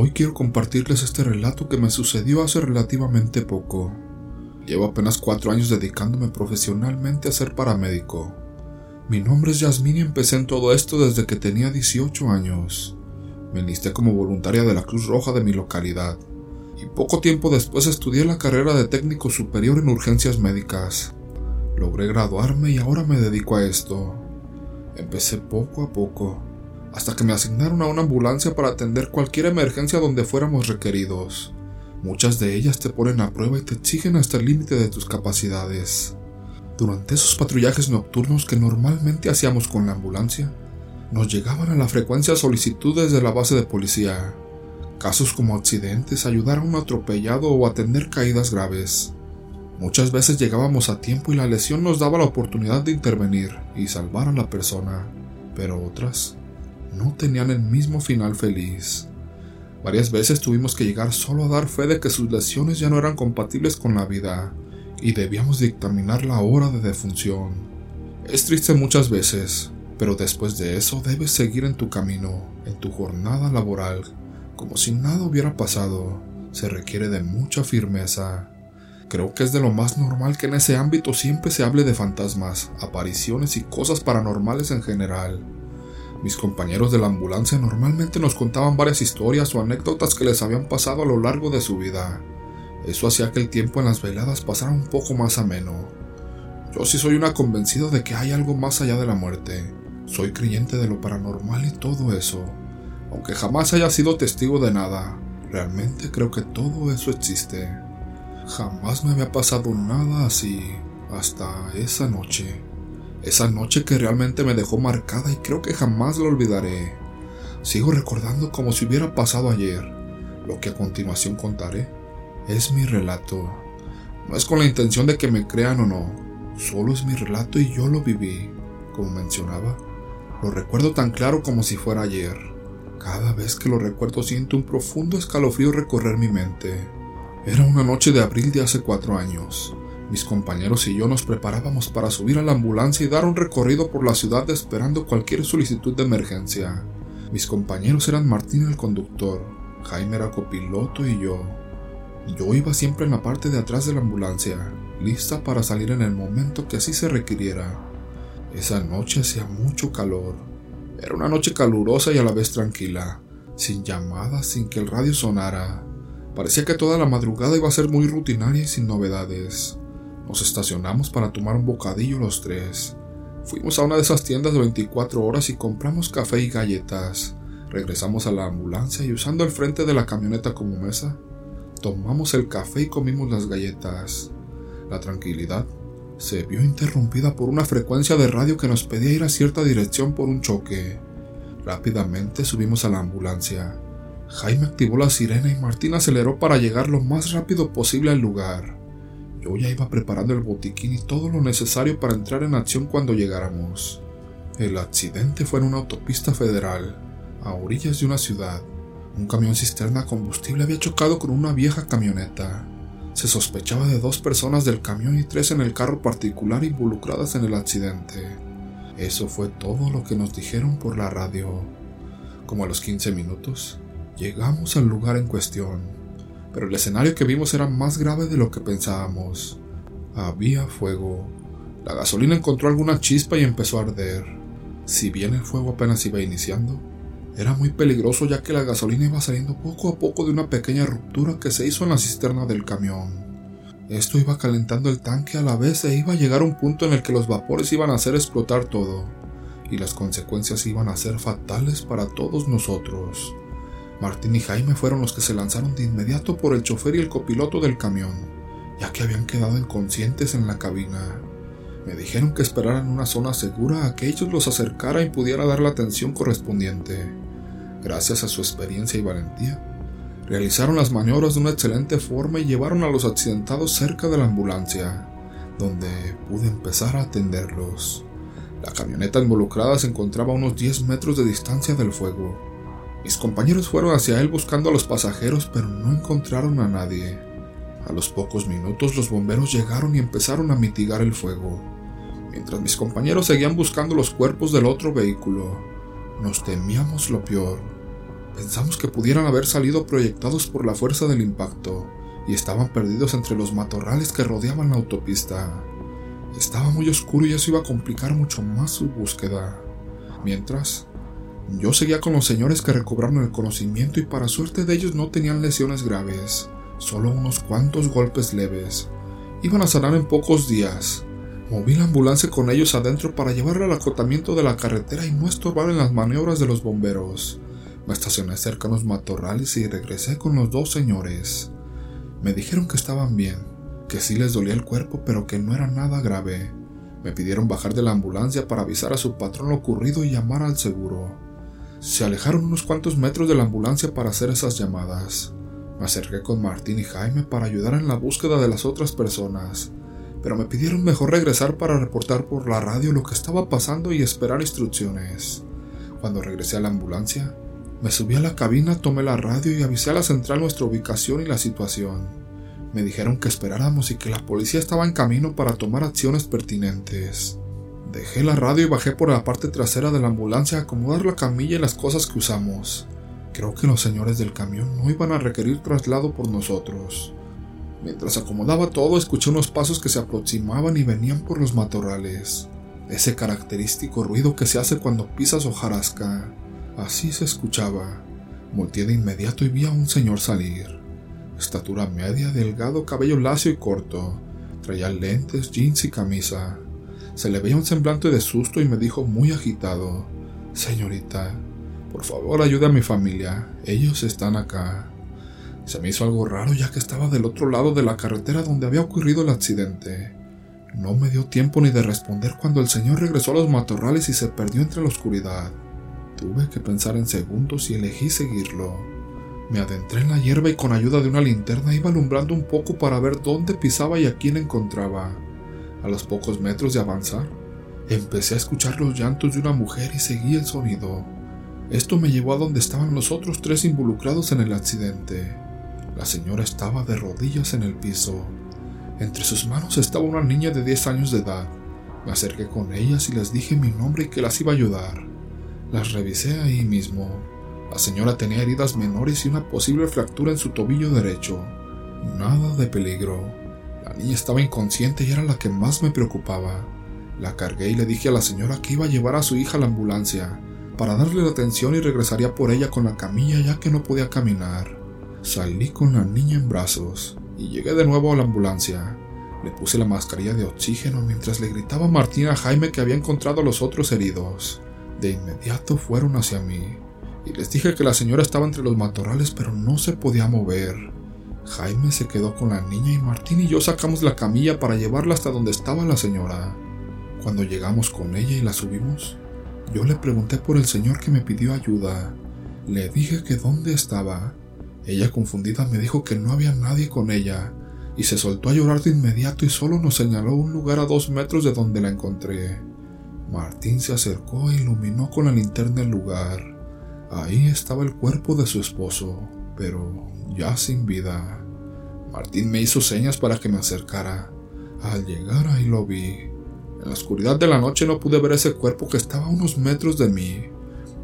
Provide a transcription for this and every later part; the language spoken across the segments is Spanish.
Hoy quiero compartirles este relato que me sucedió hace relativamente poco. Llevo apenas cuatro años dedicándome profesionalmente a ser paramédico. Mi nombre es Yasmin y empecé en todo esto desde que tenía 18 años. Me enlisté como voluntaria de la Cruz Roja de mi localidad y poco tiempo después estudié la carrera de técnico superior en urgencias médicas. Logré graduarme y ahora me dedico a esto. Empecé poco a poco, hasta que me asignaron a una ambulancia para atender cualquier emergencia donde fuéramos requeridos. Muchas de ellas te ponen a prueba y te exigen hasta el límite de tus capacidades. Durante esos patrullajes nocturnos que normalmente hacíamos con la ambulancia, nos llegaban a la frecuencia solicitudes de la base de policía, casos como accidentes, ayudar a un atropellado o atender caídas graves. Muchas veces llegábamos a tiempo y la lesión nos daba la oportunidad de intervenir y salvar a la persona, pero otras no tenían el mismo final feliz. Varias veces tuvimos que llegar solo a dar fe de que sus lesiones ya no eran compatibles con la vida y debíamos dictaminar la hora de defunción. Es triste muchas veces, pero después de eso debes seguir en tu camino, en tu jornada laboral, como si nada hubiera pasado. Se requiere de mucha firmeza. Creo que es de lo más normal que en ese ámbito siempre se hable de fantasmas, apariciones y cosas paranormales en general. Mis compañeros de la ambulancia normalmente nos contaban varias historias o anécdotas que les habían pasado a lo largo de su vida. Eso hacía que el tiempo en las veladas pasara un poco más ameno. Yo sí soy una convencida de que hay algo más allá de la muerte. Soy creyente de lo paranormal y todo eso. Aunque jamás haya sido testigo de nada, realmente creo que todo eso existe. Jamás me había pasado nada así hasta esa noche. Esa noche que realmente me dejó marcada y creo que jamás la olvidaré. Sigo recordando como si hubiera pasado ayer. Lo que a continuación contaré es mi relato. No es con la intención de que me crean o no, solo es mi relato y yo lo viví. Como mencionaba, lo recuerdo tan claro como si fuera ayer. Cada vez que lo recuerdo siento un profundo escalofrío recorrer mi mente. Era una noche de abril de hace cuatro años. Mis compañeros y yo nos preparábamos para subir a la ambulancia y dar un recorrido por la ciudad esperando cualquier solicitud de emergencia. Mis compañeros eran Martín el conductor, Jaime era copiloto y yo. Yo iba siempre en la parte de atrás de la ambulancia, lista para salir en el momento que así se requiriera. Esa noche hacía mucho calor, era una noche calurosa y a la vez tranquila, sin llamadas, sin que el radio sonara. Parecía que toda la madrugada iba a ser muy rutinaria y sin novedades. Nos estacionamos para tomar un bocadillo los tres. Fuimos a una de esas tiendas de 24 horas y compramos café y galletas. Regresamos a la ambulancia y usando el frente de la camioneta como mesa, tomamos el café y comimos las galletas. La tranquilidad se vio interrumpida por una frecuencia de radio que nos pedía ir a cierta dirección por un choque. Rápidamente subimos a la ambulancia. Jaime activó la sirena y Martín aceleró para llegar lo más rápido posible al lugar. Yo ya iba preparando el botiquín y todo lo necesario para entrar en acción cuando llegáramos. El accidente fue en una autopista federal, a orillas de una ciudad. Un camión cisterna combustible había chocado con una vieja camioneta. Se sospechaba de dos personas del camión y tres en el carro particular involucradas en el accidente. Eso fue todo lo que nos dijeron por la radio. Como a los 15 minutos, llegamos al lugar en cuestión, pero el escenario que vimos era más grave de lo que pensábamos. Había fuego. La gasolina encontró alguna chispa y empezó a arder. Si bien el fuego apenas iba iniciando, era muy peligroso ya que la gasolina iba saliendo poco a poco de una pequeña ruptura que se hizo en la cisterna del camión. Esto iba calentando el tanque a la vez e iba a llegar a un punto en el que los vapores iban a hacer explotar todo, y las consecuencias iban a ser fatales para todos nosotros. Martín y Jaime fueron los que se lanzaron de inmediato por el chofer y el copiloto del camión, ya que habían quedado inconscientes en la cabina. Me dijeron que esperaran una zona segura a que ellos los acercara y pudiera dar la atención correspondiente. Gracias a su experiencia y valentía, realizaron las maniobras de una excelente forma y llevaron a los accidentados cerca de la ambulancia, donde pude empezar a atenderlos. La camioneta involucrada se encontraba a unos 10 metros de distancia del fuego. Mis compañeros fueron hacia él buscando a los pasajeros, pero no encontraron a nadie. A los pocos minutos los bomberos llegaron y empezaron a mitigar el fuego, mientras mis compañeros seguían buscando los cuerpos del otro vehículo. Nos temíamos lo peor, Pensamos que pudieran haber salido proyectados por la fuerza del impacto y estaban perdidos entre los matorrales que rodeaban la autopista. Estaba muy oscuro y eso iba a complicar mucho más su búsqueda. Mientras, yo seguía con los señores que recobraron el conocimiento y para suerte de ellos no tenían lesiones graves, solo unos cuantos golpes leves. Iban a sanar en pocos días. Moví la ambulancia con ellos adentro para llevarla al acotamiento de la carretera y no estorbar en las maniobras de los bomberos. Me estacioné cerca de los matorrales y regresé con los dos señores. Me dijeron que estaban bien, que sí les dolía el cuerpo pero que no era nada grave. Me pidieron bajar de la ambulancia para avisar a su patrón lo ocurrido y llamar al seguro. Se alejaron unos cuantos metros de la ambulancia para hacer esas llamadas. Me acerqué con Martín y Jaime para ayudar en la búsqueda de las otras personas, pero me pidieron mejor regresar para reportar por la radio lo que estaba pasando y esperar instrucciones. Cuando regresé a la ambulancia, me subí a la cabina, tomé la radio y avisé a la central nuestra ubicación y la situación. Me dijeron que esperáramos y que la policía estaba en camino para tomar acciones pertinentes. Dejé la radio y bajé por la parte trasera de la ambulancia a acomodar la camilla y las cosas que usamos. Creo que los señores del camión no iban a requerir traslado por nosotros. Mientras acomodaba todo, escuché unos pasos que se aproximaban y venían por los matorrales. Ese característico ruido que se hace cuando pisas hojarasca. Así se escuchaba. Volteé de inmediato y vi a un señor salir. Estatura media, delgado, cabello lacio y corto. Traía lentes, jeans y camisa. Se le veía un semblante de susto y me dijo muy agitado, Señorita, por favor ayude a mi familia. Ellos están acá. Se me hizo algo raro ya que estaba del otro lado de la carretera donde había ocurrido el accidente. No me dio tiempo ni de responder cuando el señor regresó a los matorrales y se perdió entre la oscuridad. Tuve que pensar en segundos y elegí seguirlo. Me adentré en la hierba y con ayuda de una linterna iba alumbrando un poco para ver dónde pisaba y a quién encontraba. A los pocos metros de avanzar, empecé a escuchar los llantos de una mujer y seguí el sonido. Esto me llevó a donde estaban los otros tres involucrados en el accidente. La señora estaba de rodillas en el piso. Entre sus manos estaba una niña de 10 años de edad. Me acerqué con ellas y les dije mi nombre y que las iba a ayudar. Las revisé ahí mismo. La señora tenía heridas menores y una posible fractura en su tobillo derecho. Nada de peligro. La niña estaba inconsciente y era la que más me preocupaba. La cargué y le dije a la señora que iba a llevar a su hija a la ambulancia para darle la atención y regresaría por ella con la camilla ya que no podía caminar. Salí con la niña en brazos y llegué de nuevo a la ambulancia. Le puse la mascarilla de oxígeno mientras le gritaba a Martín a Jaime que había encontrado a los otros heridos. De inmediato fueron hacia mí, y les dije que la señora estaba entre los matorrales pero no se podía mover. Jaime se quedó con la niña y Martín y yo sacamos la camilla para llevarla hasta donde estaba la señora. Cuando llegamos con ella y la subimos, yo le pregunté por el señor que me pidió ayuda. Le dije que dónde estaba. Ella confundida me dijo que no había nadie con ella, y se soltó a llorar de inmediato y solo nos señaló un lugar a dos metros de donde la encontré. Martín se acercó e iluminó con la linterna el lugar. Ahí estaba el cuerpo de su esposo, pero ya sin vida. Martín me hizo señas para que me acercara. Al llegar ahí lo vi. En la oscuridad de la noche no pude ver ese cuerpo que estaba a unos metros de mí,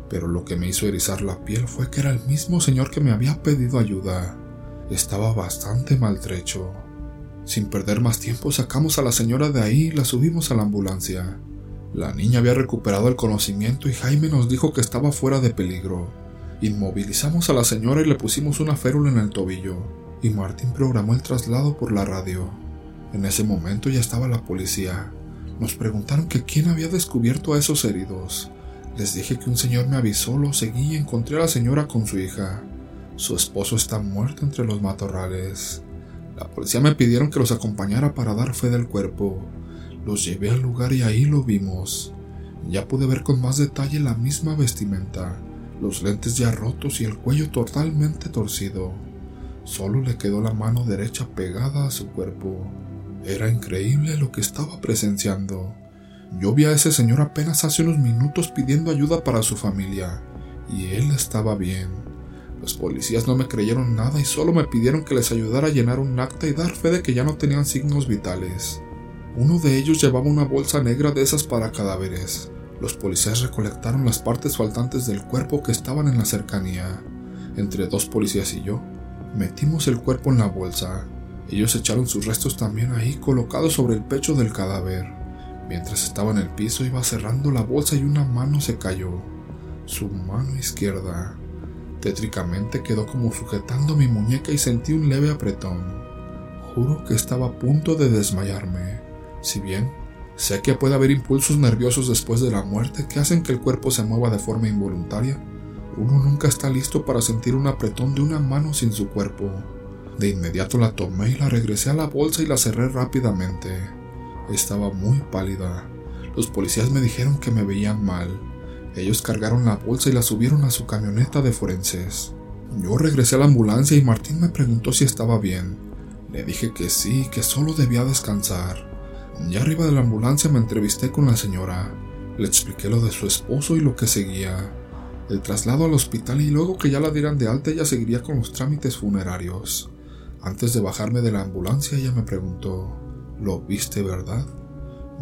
pero lo que me hizo erizar la piel fue que era el mismo señor que me había pedido ayuda. Estaba bastante maltrecho. Sin perder más tiempo sacamos a la señora de ahí y la subimos a la ambulancia. La niña había recuperado el conocimiento y Jaime nos dijo que estaba fuera de peligro. Inmovilizamos a la señora y le pusimos una férula en el tobillo, y Martín programó el traslado por la radio. En ese momento ya estaba la policía. Nos preguntaron que quién había descubierto a esos heridos. Les dije que un señor me avisó, lo seguí y encontré a la señora con su hija. Su esposo está muerto entre los matorrales. La policía me pidieron que los acompañara para dar fe del cuerpo. Los llevé al lugar y ahí lo vimos. Ya pude ver con más detalle la misma vestimenta, los lentes ya rotos y el cuello totalmente torcido. Solo le quedó la mano derecha pegada a su cuerpo. Era increíble lo que estaba presenciando. Yo vi a ese señor apenas hace unos minutos pidiendo ayuda para su familia, y él estaba bien. Los policías no me creyeron nada y solo me pidieron que les ayudara a llenar un acta y dar fe de que ya no tenían signos vitales. Uno de ellos llevaba una bolsa negra de esas para cadáveres. Los policías recolectaron las partes faltantes del cuerpo que estaban en la cercanía. Entre dos policías y yo, metimos el cuerpo en la bolsa. Ellos echaron sus restos también ahí, colocados sobre el pecho del cadáver. Mientras estaba en el piso, iba cerrando la bolsa y una mano se cayó. Su mano izquierda. Tétricamente quedó como sujetando mi muñeca y sentí un leve apretón. Juro que estaba a punto de desmayarme. Si bien sé que puede haber impulsos nerviosos después de la muerte que hacen que el cuerpo se mueva de forma involuntaria, uno nunca está listo para sentir un apretón de una mano sin su cuerpo. De inmediato la tomé y la regresé a la bolsa y la cerré rápidamente. Estaba muy pálida. Los policías me dijeron que me veían mal. Ellos cargaron la bolsa y la subieron a su camioneta de forenses. Yo regresé a la ambulancia y Martín me preguntó si estaba bien. Le dije que sí, que solo debía descansar. Ya arriba de la ambulancia me entrevisté con la señora. Le expliqué lo de su esposo y lo que seguía. El traslado al hospital y luego que ya la dieran de alta ella seguiría con los trámites funerarios. Antes de bajarme de la ambulancia ella me preguntó, ¿lo viste verdad?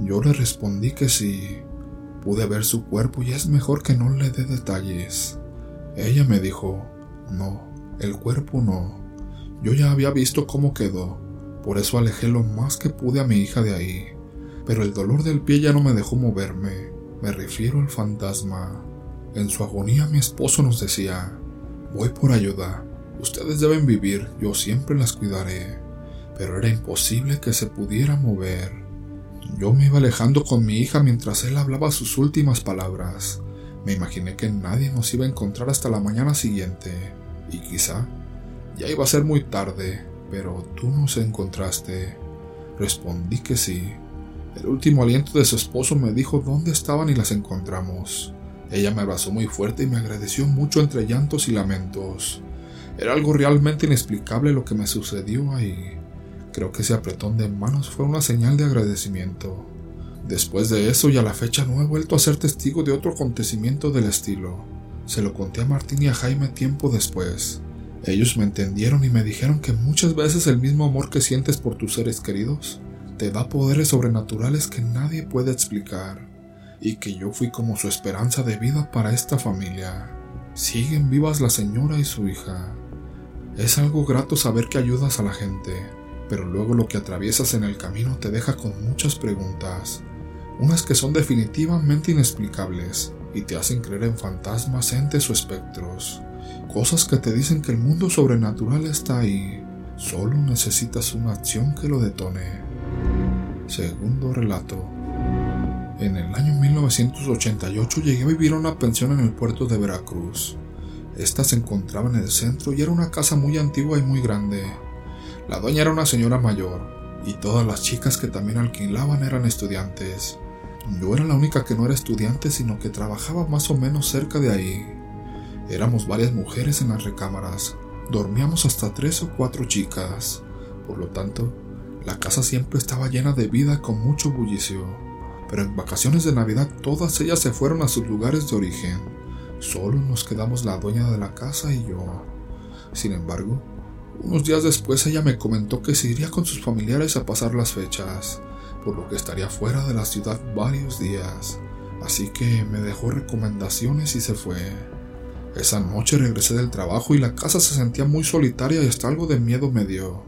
Yo le respondí que sí. Pude ver su cuerpo y es mejor que no le dé detalles. Ella me dijo, no, el cuerpo no. Yo ya había visto cómo quedó, por eso alejé lo más que pude a mi hija de ahí. Pero el dolor del pie ya no me dejó moverme. Me refiero al fantasma. En su agonía mi esposo nos decía, voy por ayuda. Ustedes deben vivir, yo siempre las cuidaré. Pero era imposible que se pudiera mover. Yo me iba alejando con mi hija mientras él hablaba sus últimas palabras. Me imaginé que nadie nos iba a encontrar hasta la mañana siguiente, y quizá ya iba a ser muy tarde, pero tú nos encontraste. Respondí que sí. El último aliento de su esposo me dijo dónde estaban y las encontramos. Ella me abrazó muy fuerte y me agradeció mucho entre llantos y lamentos. Era algo realmente inexplicable lo que me sucedió ahí. Creo que ese apretón de manos fue una señal de agradecimiento. Después de eso y a la fecha no he vuelto a ser testigo de otro acontecimiento del estilo. Se lo conté a Martín y a Jaime tiempo después. Ellos me entendieron y me dijeron que muchas veces el mismo amor que sientes por tus seres queridos te da poderes sobrenaturales que nadie puede explicar, y que yo fui como su esperanza de vida para esta familia. Siguen vivas la señora y su hija. Es algo grato saber que ayudas a la gente, pero luego lo que atraviesas en el camino te deja con muchas preguntas, unas que son definitivamente inexplicables y te hacen creer en fantasmas, entes o espectros. Cosas que te dicen que el mundo sobrenatural está ahí. Solo necesitas una acción que lo detone. Segundo relato. En el año 1988 llegué a vivir a una pensión en el puerto de Veracruz. Esta se encontraba en el centro y era una casa muy antigua y muy grande. La dueña era una señora mayor, y todas las chicas que también alquilaban eran estudiantes. Yo era la única que no era estudiante, sino que trabajaba más o menos cerca de ahí. Éramos varias mujeres en las recámaras. Dormíamos hasta tres o cuatro chicas. Por lo tanto, la casa siempre estaba llena de vida con mucho bullicio. Pero en vacaciones de Navidad todas ellas se fueron a sus lugares de origen. Solo nos quedamos la dueña de la casa y yo. Sin embargo, unos días después ella me comentó que se iría con sus familiares a pasar las fechas, por lo que estaría fuera de la ciudad varios días. Así que me dejó recomendaciones y se fue. Esa noche regresé del trabajo y la casa se sentía muy solitaria y hasta algo de miedo me dio,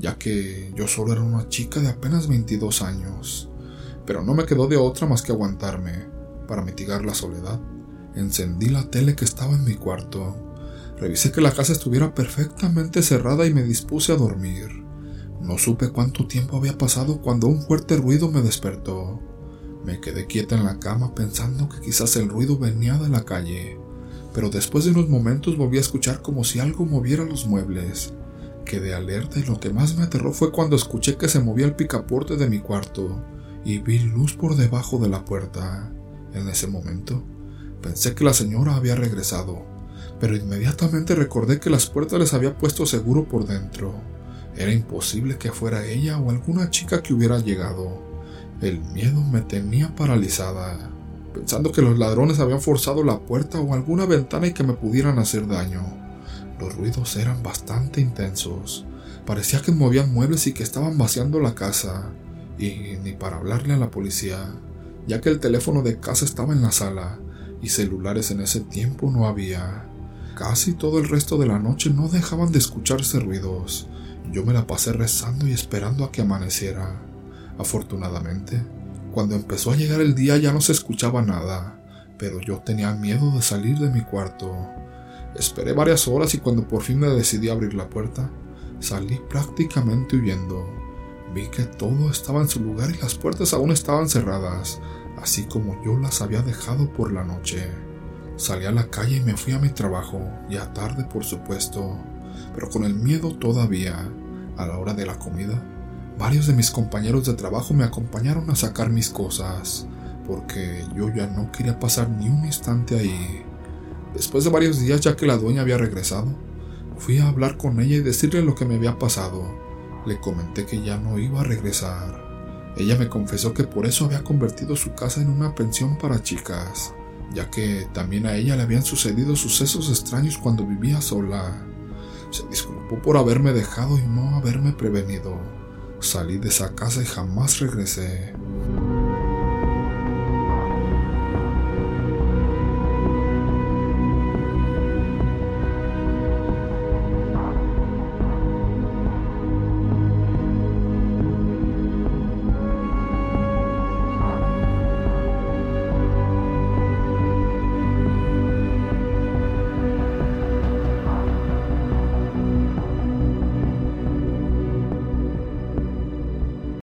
ya que yo solo era una chica de apenas 22 años. Pero no me quedó de otra más que aguantarme. Para mitigar la soledad, encendí la tele que estaba en mi cuarto. Revisé que la casa estuviera perfectamente cerrada y me dispuse a dormir. No supe cuánto tiempo había pasado cuando un fuerte ruido me despertó. Me quedé quieta en la cama pensando que quizás el ruido venía de la calle pero después de unos momentos volví a escuchar como si algo moviera los muebles. Quedé alerta y lo que más me aterró fue cuando escuché que se movía el picaporte de mi cuarto y vi luz por debajo de la puerta. En ese momento pensé que la señora había regresado, pero inmediatamente recordé que las puertas les había puesto seguro por dentro. Era imposible que fuera ella o alguna chica que hubiera llegado. El miedo me tenía paralizada pensando que los ladrones habían forzado la puerta o alguna ventana y que me pudieran hacer daño. Los ruidos eran bastante intensos. Parecía que movían muebles y que estaban vaciando la casa. Y ni para hablarle a la policía, ya que el teléfono de casa estaba en la sala y celulares en ese tiempo no había. Casi todo el resto de la noche no dejaban de escucharse ruidos. Yo me la pasé rezando y esperando a que amaneciera. Afortunadamente, cuando empezó a llegar el día ya no se escuchaba nada, pero yo tenía miedo de salir de mi cuarto. Esperé varias horas y cuando por fin me decidí a abrir la puerta, salí prácticamente huyendo. Vi que todo estaba en su lugar y las puertas aún estaban cerradas, así como yo las había dejado por la noche. Salí a la calle y me fui a mi trabajo, ya tarde por supuesto, pero con el miedo todavía. A la hora de la comida, varios de mis compañeros de trabajo me acompañaron a sacar mis cosas, porque yo ya no quería pasar ni un instante ahí. Después de varios días ya que la dueña había regresado, fui a hablar con ella y decirle lo que me había pasado. Le comenté que ya no iba a regresar. Ella me confesó que por eso había convertido su casa en una pensión para chicas, ya que también a ella le habían sucedido sucesos extraños cuando vivía sola. Se disculpó por haberme dejado y no haberme prevenido. Salí de esa casa y jamás regresé.